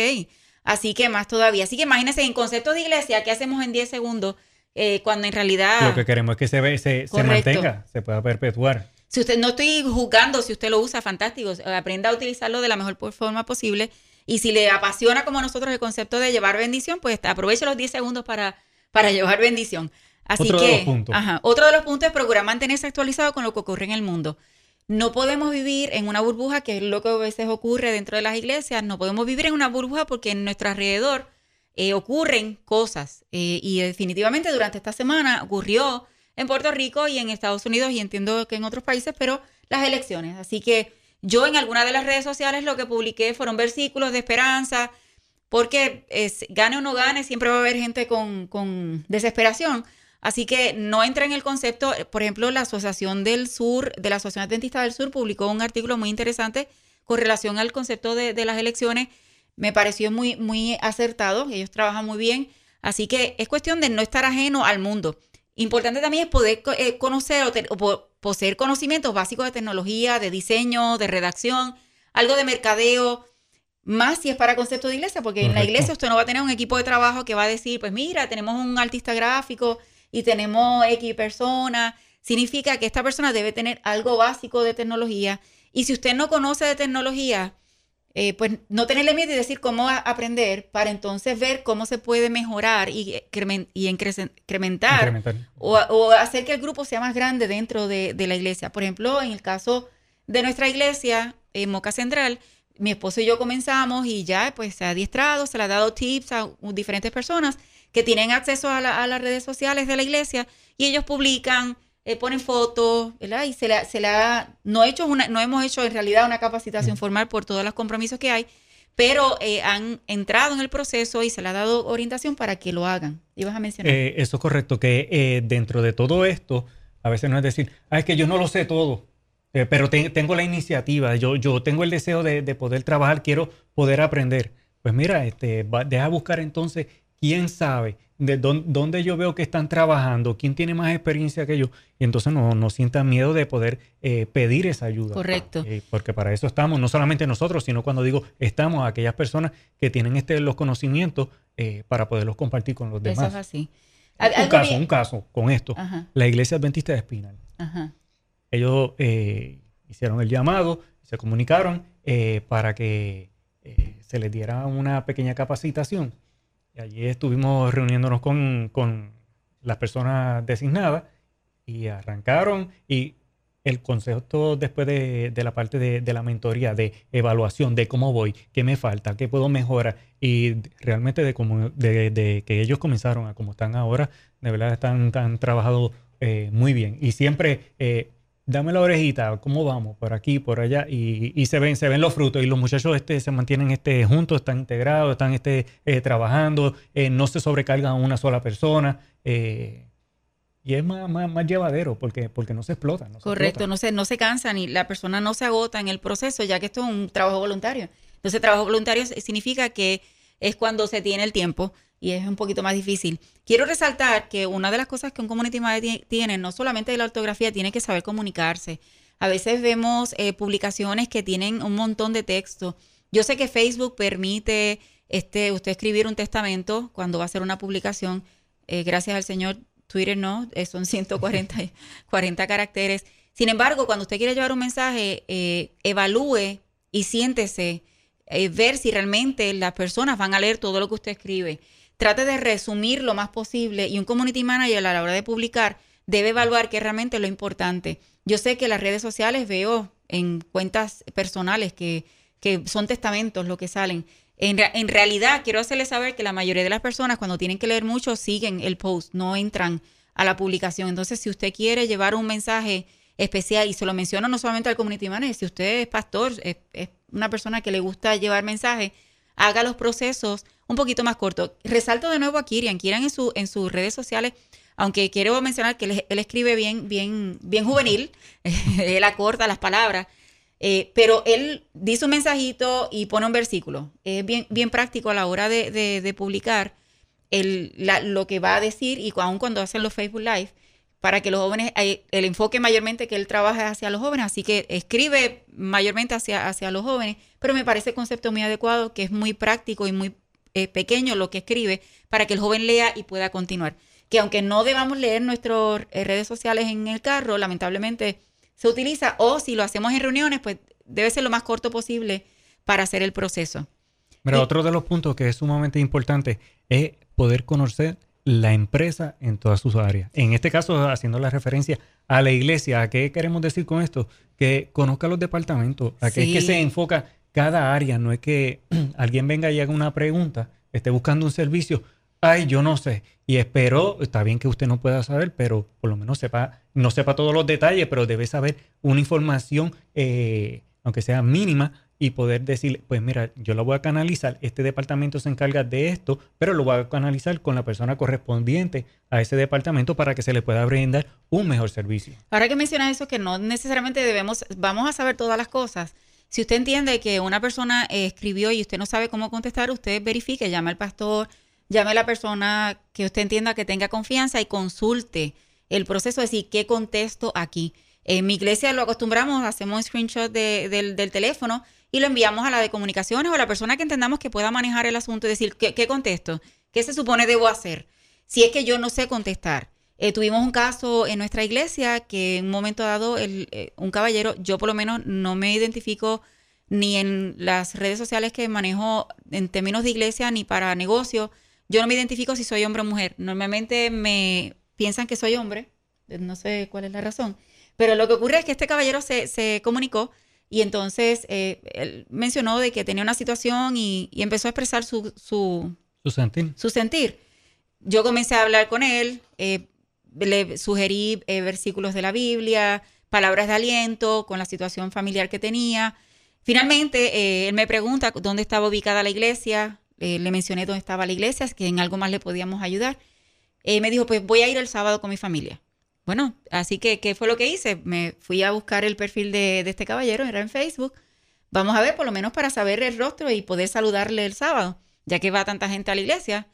Speaker 2: Así que más todavía. Así que imagínense, en concepto de iglesia, ¿qué hacemos en 10 segundos? Eh, cuando en realidad...
Speaker 3: Lo que queremos es que se, se, se mantenga, se pueda perpetuar.
Speaker 2: Si usted, no estoy juzgando, si usted lo usa, fantástico. Aprenda a utilizarlo de la mejor forma posible. Y si le apasiona como nosotros el concepto de llevar bendición, pues aproveche los 10 segundos para, para llevar bendición. Así
Speaker 3: otro
Speaker 2: que,
Speaker 3: de los puntos.
Speaker 2: Ajá, otro de los puntos es procurar mantenerse actualizado con lo que ocurre en el mundo. No podemos vivir en una burbuja, que es lo que a veces ocurre dentro de las iglesias. No podemos vivir en una burbuja porque en nuestro alrededor eh, ocurren cosas. Eh, y definitivamente durante esta semana ocurrió en Puerto Rico y en Estados Unidos y entiendo que en otros países, pero las elecciones. Así que yo en alguna de las redes sociales lo que publiqué fueron versículos de esperanza, porque es, gane o no gane, siempre va a haber gente con, con desesperación. Así que no entra en el concepto, por ejemplo, la Asociación del Sur, de la Asociación Adventista del Sur, publicó un artículo muy interesante con relación al concepto de, las elecciones. Me pareció muy, muy acertado, ellos trabajan muy bien. Así que es cuestión de no estar ajeno al mundo. Importante también es poder eh, conocer o, poseer conocimientos básicos de tecnología, de diseño, de redacción, algo de mercadeo, más si es para concepto de iglesia, porque en la iglesia usted no va a tener un equipo de trabajo que va a decir, pues mira, tenemos un artista gráfico y tenemos X personas, significa que esta persona debe tener algo básico de tecnología. Y si usted no conoce de tecnología, eh, pues no tenerle miedo y decir cómo aprender para entonces ver cómo se puede mejorar y, y incrementar, O, hacer que el grupo sea más grande dentro de, la iglesia. Por ejemplo, en el caso de nuestra iglesia, en Moca Central, mi esposo y yo comenzamos y ya pues se ha adiestrado, se le ha dado tips a diferentes personas que tienen acceso a, las redes sociales de la iglesia y ellos publican, eh, ponen fotos, ¿verdad? Y se la, se la no, hecho una, no hemos hecho en realidad una capacitación formal por todos los compromisos que hay, pero eh, han entrado en el proceso y se le ha dado orientación para que lo hagan. ¿Ibas a mencionar?
Speaker 3: Eh, eso es correcto, que dentro de todo esto, a veces no es decir, ah, es que yo no lo sé todo, pero tengo la iniciativa, yo, yo tengo el deseo de, poder trabajar, quiero poder aprender. Pues mira, este, deja buscar entonces quién sabe de dónde, yo veo que están trabajando, quién tiene más experiencia que yo, y entonces no, no sientan miedo de poder eh, pedir esa ayuda.
Speaker 2: Correcto.
Speaker 3: Eh, porque para eso estamos, no solamente nosotros, sino cuando digo estamos, aquellas personas que tienen este, los conocimientos eh, para poderlos compartir con los demás.
Speaker 2: Eso es así.
Speaker 3: Un caso, un caso con esto. La Iglesia Adventista de Espinal. Ellos hicieron el llamado, se comunicaron para que se les diera una pequeña capacitación allí estuvimos reuniéndonos con, con las personas designadas y arrancaron y el consejo después de, de la parte de, de, la mentoría, de evaluación, de cómo voy, qué me falta, qué puedo mejorar. Y realmente de, de, que ellos comenzaron a como están ahora, de verdad están, han trabajado eh, muy bien. Y siempre eh, dame la orejita, ¿cómo vamos? Por aquí, por allá, y, se ven, se ven los frutos, y los muchachos este, se mantienen este, juntos, están integrados, están este, eh, trabajando, eh, no se sobrecargan a una sola persona, eh, y es más, más, llevadero porque, porque no se explota.
Speaker 2: Correcto, No, se, no se cansan y la persona no se agota en el proceso, ya que esto es un trabajo voluntario. Entonces, trabajo voluntario significa que es cuando se tiene el tiempo y es un poquito más difícil. Quiero resaltar que una de las cosas que un community manager tiene, no solamente de la ortografía, tiene que saber comunicarse. A veces vemos eh, publicaciones que tienen un montón de texto. Yo sé que Facebook permite este, usted escribir un testamento cuando va a hacer una publicación. Eh, gracias al Señor, Twitter no, eh, son 140 40 caracteres. Sin embargo, cuando usted quiere llevar un mensaje, evalúe y siéntese, ver si realmente las personas van a leer todo lo que usted escribe. Trate de resumir lo más posible y un community manager a la hora de publicar debe evaluar qué es realmente lo importante. Yo sé que las redes sociales veo en cuentas personales que, son testamentos lo que salen. En, realidad, quiero hacerles saber que la mayoría de las personas cuando tienen que leer mucho siguen el post, no entran a la publicación. Entonces, si usted quiere llevar un mensaje especial, y se lo menciono no solamente al community manager, si usted es pastor, es, una persona que le gusta llevar mensajes, haga los procesos un poquito más cortos. Resalto de nuevo a Kirian. Kirian en, su, en sus redes sociales aunque quiero mencionar que él, escribe bien, bien, bien juvenil, él acorta las palabras, eh, pero él dice un mensajito y pone un versículo. Es bien, bien práctico a la hora de, publicar lo que va a decir y aún cuando hacen los Facebook Live, para que los jóvenes, el enfoque mayormente que él trabaja es hacia los jóvenes, así que escribe mayormente hacia, hacia los jóvenes, pero me parece el concepto muy adecuado, que es muy práctico y muy eh, pequeño lo que escribe, para que el joven lea y pueda continuar que aunque no debamos leer nuestras eh, redes sociales en el carro, lamentablemente se utiliza, o si lo hacemos en reuniones, pues debe ser lo más corto posible para hacer el proceso.
Speaker 3: Pero otro de los puntos que es sumamente importante es poder conocer la empresa en todas sus áreas. En este caso, haciendo la referencia a la iglesia, ¿a qué queremos decir con esto? Que conozca los departamentos, a qué es que se enfoca cada área, no es que alguien venga y haga una pregunta, esté buscando un servicio, ay, yo no sé. Y espero, está bien que usted no pueda saber, pero por lo menos sepa, no sepa todos los detalles, pero debe saber una información, eh, aunque sea mínima, y poder decir, pues mira, yo la voy a canalizar, este departamento se encarga de esto, pero lo voy a canalizar con la persona correspondiente a ese departamento para que se le pueda brindar un mejor servicio.
Speaker 2: Ahora que menciona eso, que no necesariamente debemos, vamos a saber todas las cosas. Si usted entiende que una persona escribió y usted no sabe cómo contestar, usted verifique, llame al pastor, llame a la persona que usted entienda que tenga confianza y consulte el proceso de decir qué contesto aquí. En mi iglesia lo acostumbramos, hacemos un screenshot del, teléfono y lo enviamos a la de comunicaciones o a la persona que entendamos que pueda manejar el asunto y decir qué, contesto, qué se supone debo hacer. Si es que yo no sé contestar. Eh, tuvimos un caso en nuestra iglesia que en un momento dado eh, un caballero, yo por lo menos no me identifico ni en las redes sociales que manejo en términos de iglesia ni para negocio, yo no me identifico si soy hombre o mujer. Normalmente me piensan que soy hombre, no sé cuál es la razón. Pero lo que ocurre es que este caballero se, comunicó y entonces eh, él mencionó de que tenía una situación y, empezó a expresar su, su,
Speaker 3: sentir.
Speaker 2: su sentir. Yo comencé a hablar con él, eh, le sugerí eh, versículos de la Biblia, palabras de aliento con la situación familiar que tenía. Finalmente, él me pregunta dónde estaba ubicada la iglesia, le mencioné dónde estaba la iglesia, que en algo más le podíamos ayudar. Me dijo, pues voy a ir el sábado con mi familia. Bueno, así que, ¿qué fue lo que hice? Me fui a buscar el perfil de, este caballero, era en Facebook. Vamos a ver, por lo menos para saber el rostro y poder saludarle el sábado, ya que va tanta gente a la iglesia.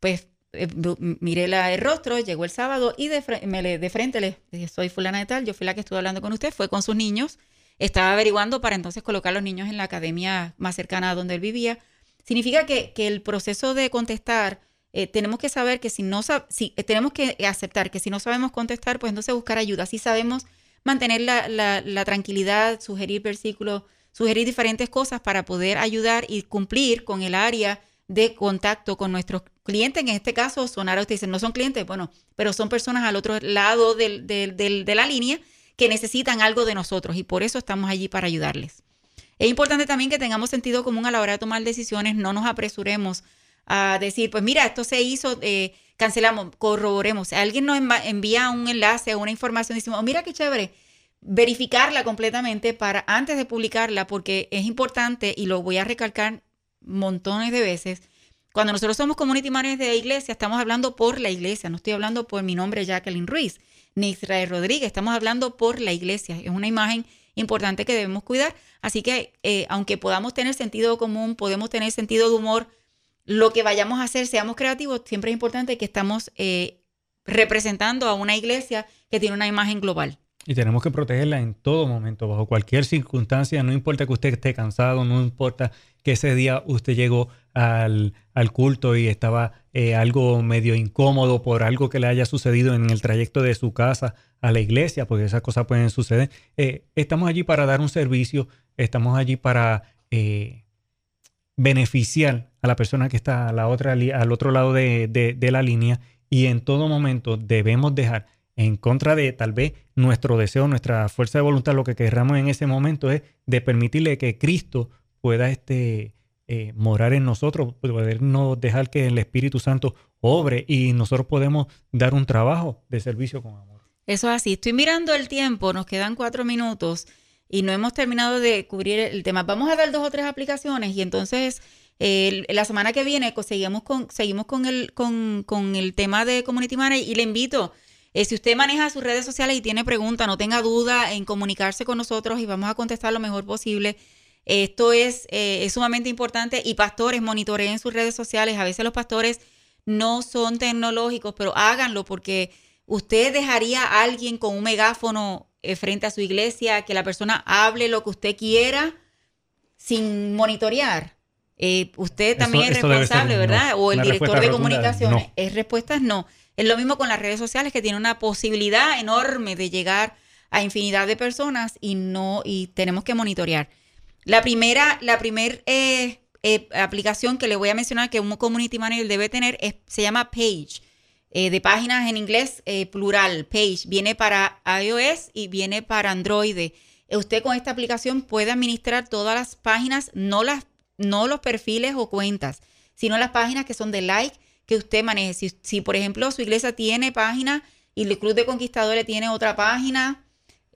Speaker 2: Pues eh, miré el rostro, llegó el sábado y de, me le, de frente le soy fulana de tal, yo fui la que estuve hablando con usted, fue con sus niños. Estaba averiguando para entonces colocar a los niños en la academia más cercana a donde él vivía Significa que, el proceso de contestar, eh, tenemos que saber que si no si, eh, tenemos que aceptar que si no sabemos contestar, pues entonces buscar ayuda. Si sabemos mantener la, tranquilidad, sugerir versículos, sugerir diferentes cosas para poder ayudar y cumplir con el área de contacto con nuestros clientes. En este caso, sonar usted dicen, no son clientes, bueno, pero son personas al otro lado de la línea que necesitan algo de nosotros y por eso estamos allí para ayudarles. Es importante también que tengamos sentido común a la hora de tomar decisiones, no nos apresuremos a decir, pues mira, esto se hizo, eh, cancelamos, corroboremos. Alguien nos envía un enlace o una información y decimos, oh, mira qué chévere, verificarla completamente para antes de publicarla, porque es importante y lo voy a recalcar montones de veces. Cuando nosotros somos community managers de iglesia, estamos hablando por la iglesia, no estoy hablando por mi nombre Jacqueline Ruiz, ni Israel Rodríguez, estamos hablando por la iglesia. Es una imagen importante que debemos cuidar. Así que eh, aunque podamos tener sentido común, podemos tener sentido de humor, lo que vayamos a hacer, seamos creativos, siempre es importante que estamos eh, representando a una iglesia que tiene una imagen global.
Speaker 3: Y tenemos que protegerla en todo momento, bajo cualquier circunstancia, no importa que usted esté cansado, no importa que ese día usted llegó al, culto y estaba eh, algo medio incómodo por algo que le haya sucedido en el trayecto de su casa a la iglesia, porque esas cosas pueden suceder. Eh, estamos allí para dar un servicio, estamos allí para eh, beneficiar a la persona que está a la otra, al otro lado de, de la línea y en todo momento debemos dejar en contra de tal vez nuestro deseo, nuestra fuerza de voluntad, lo que querramos en ese momento es de permitirle que Cristo pueda este, eh, morar en nosotros, poder no dejar que el Espíritu Santo obre y nosotros podemos dar un trabajo de servicio con amor.
Speaker 2: Eso es así. Estoy mirando el tiempo, nos quedan cuatro minutos y no hemos terminado de cubrir el tema. Vamos a dar dos o tres aplicaciones y entonces la semana que viene seguimos con, seguimos con el, con, con el tema de Community Manager y le invito eh, si usted maneja sus redes sociales y tiene preguntas, no tenga duda en comunicarse con nosotros y vamos a contestar lo mejor posible. Esto es, eh, sumamente importante y pastores monitoreen sus redes sociales. A veces los pastores no son tecnológicos, pero háganlo porque usted dejaría a alguien con un megáfono eh, frente a su iglesia, que la persona hable lo que usted quiera sin monitorear. usted también es responsable, ¿verdad? o el director de comunicaciones. Es respuestas no. Es lo mismo con las redes sociales que tienen una posibilidad enorme de llegar a infinidad de personas y no y tenemos que monitorear. La primera, la primer eh, eh, aplicación que le voy a mencionar que un community manager debe tener es, se llama Page. Eh, de páginas en inglés plural, Page. Viene para iOS y viene para Android. usted con esta aplicación puede administrar todas las páginas, no, las, no los perfiles o cuentas, sino las páginas que son de like, que usted maneje. Si, si, por ejemplo, su iglesia tiene página y el Club de Conquistadores tiene otra página.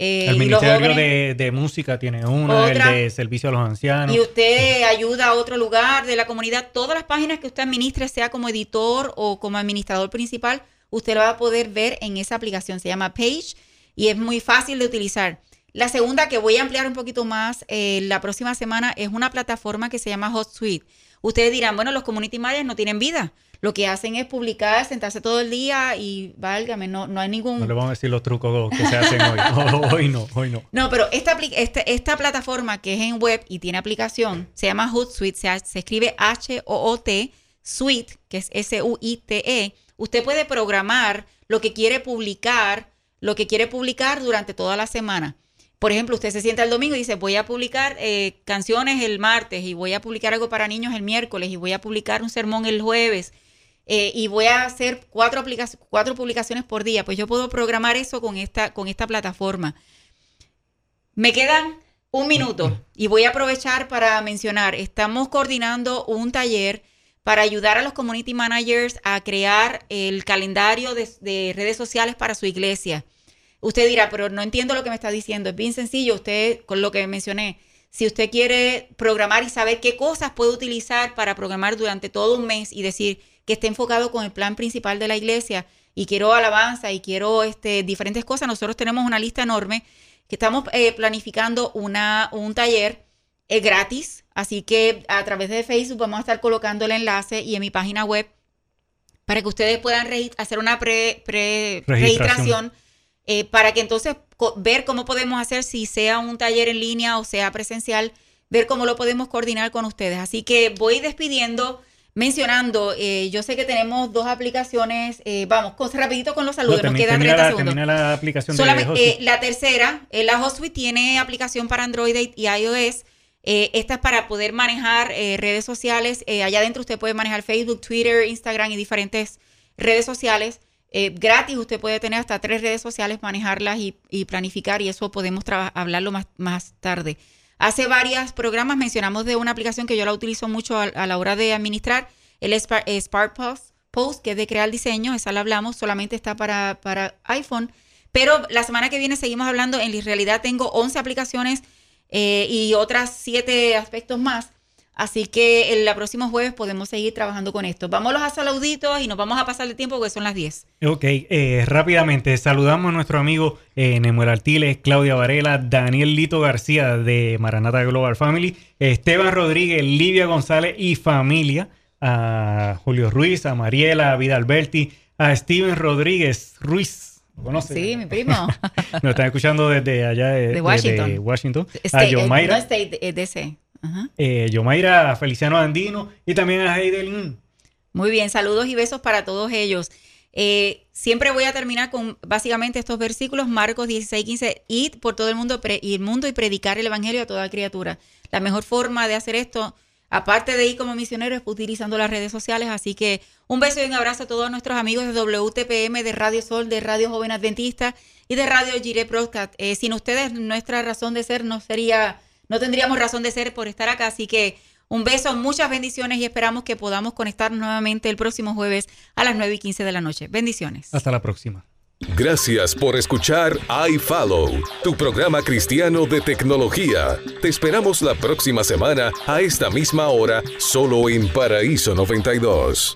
Speaker 3: Eh, el Ministerio de, Música tiene uno, el de Servicio a los Ancianos.
Speaker 2: Y usted ayuda a otro lugar de la comunidad. Todas las páginas que usted administre, sea como editor o como administrador principal, usted lo va a poder ver en esa aplicación. Se llama Page y es muy fácil de utilizar. La segunda que voy a ampliar un poquito más eh, la próxima semana es una plataforma que se llama HotSuite. Ustedes dirán, bueno, los community managers no tienen vida lo que hacen es publicar, sentarse todo el día y válgame, no, no hay ningún...
Speaker 3: No le vamos a decir los trucos que se hacen hoy. hoy no, hoy no.
Speaker 2: No, pero esta, esta, esta, plataforma que es en web y tiene aplicación, se llama Hootsuite, se, se escribe H-O-O-T, Suite, que es S-U-I-T-E. Usted puede programar lo que quiere publicar, lo que quiere publicar durante toda la semana. Por ejemplo, usted se sienta el domingo y dice, voy a publicar eh, canciones el martes y voy a publicar algo para niños el miércoles y voy a publicar un sermón el jueves eh, y voy a hacer cuatro, cuatro publicaciones por día, pues yo puedo programar eso con esta, con esta plataforma. Me quedan un minuto y voy a aprovechar para mencionar, estamos coordinando un taller para ayudar a los community managers a crear el calendario de, redes sociales para su iglesia. Usted dirá, pero no entiendo lo que me está diciendo. Es bien sencillo, usted, con lo que mencioné, si usted quiere programar y saber qué cosas puede utilizar para programar durante todo un mes y decir, que esté enfocado con el plan principal de la iglesia y quiero alabanza y quiero este, diferentes cosas, nosotros tenemos una lista enorme que estamos eh, planificando una, un taller es gratis, así que a través de Facebook vamos a estar colocando el enlace y en mi página web para que ustedes puedan hacer una pre, registración, eh, para que entonces ver cómo podemos hacer si sea un taller en línea o sea presencial, ver cómo lo podemos coordinar con ustedes. Así que voy despidiendo mencionando, eh, yo sé que tenemos dos aplicaciones, eh, vamos, con, rapidito con los saludos, nos quedan 30 la, segundos.
Speaker 3: la aplicación
Speaker 2: Solamente, eh, la tercera, la HostSuite tiene aplicación para Android y iOS. esta es para poder manejar redes sociales. allá adentro usted puede manejar Facebook, Twitter, Instagram y diferentes redes sociales. gratis usted puede tener hasta tres redes sociales, manejarlas y, planificar y eso podemos hablarlo más, más tarde. Hace varios programas mencionamos de una aplicación que yo la utilizo mucho a, la hora de administrar, el Spark, Post, que es de crear diseño, esa la hablamos, solamente está para, para iPhone. Pero la semana que viene seguimos hablando, en realidad tengo 11 aplicaciones eh, y otras 7 aspectos más Así que el próximo jueves podemos seguir trabajando con esto. Vámonos a saluditos y nos vamos a pasar el tiempo porque son las 10.
Speaker 3: Ok, eh, rápidamente saludamos a nuestro amigo eh, Nemuel Artiles, Claudia Varela, Daniel Lito García de Maranata Global Family, Esteban Rodríguez, Livia González y familia, a Julio Ruiz, a Mariela, a Vida Alberti, a Steven Rodríguez Ruiz, conoce.
Speaker 2: Sí, mi primo.
Speaker 3: Nos están escuchando desde allá de,
Speaker 2: De Washington.
Speaker 3: desde Washington.
Speaker 2: State,
Speaker 3: a
Speaker 2: eh,
Speaker 3: Yomaira,
Speaker 2: no State, eh, DC. Ajá.
Speaker 3: eh, Yomaira Feliciano Andino y también a Heidelin.
Speaker 2: Muy bien, saludos y besos para todos ellos. Eh, siempre voy a terminar con básicamente estos versículos, Marcos 16, 15, id por todo el mundo, pre- y el mundo y predicar el evangelio a toda criatura. La mejor forma de hacer esto, aparte de ir como misionero, es utilizando las redes sociales. Así que un beso y un abrazo a todos nuestros amigos de WTPM, de Radio Sol, de Radio Joven Adventista y de Radio Gire Broadcast. Eh, sin ustedes, nuestra razón de ser no sería, no tendríamos razón de ser por estar acá. Así que un beso, muchas bendiciones y esperamos que podamos conectar nuevamente el próximo jueves a las 9 y 15 de la noche. Bendiciones.
Speaker 3: Hasta la próxima.
Speaker 1: Gracias por escuchar iFollow, tu programa cristiano de tecnología. Te esperamos la próxima semana a esta misma hora, solo en Paraíso 92.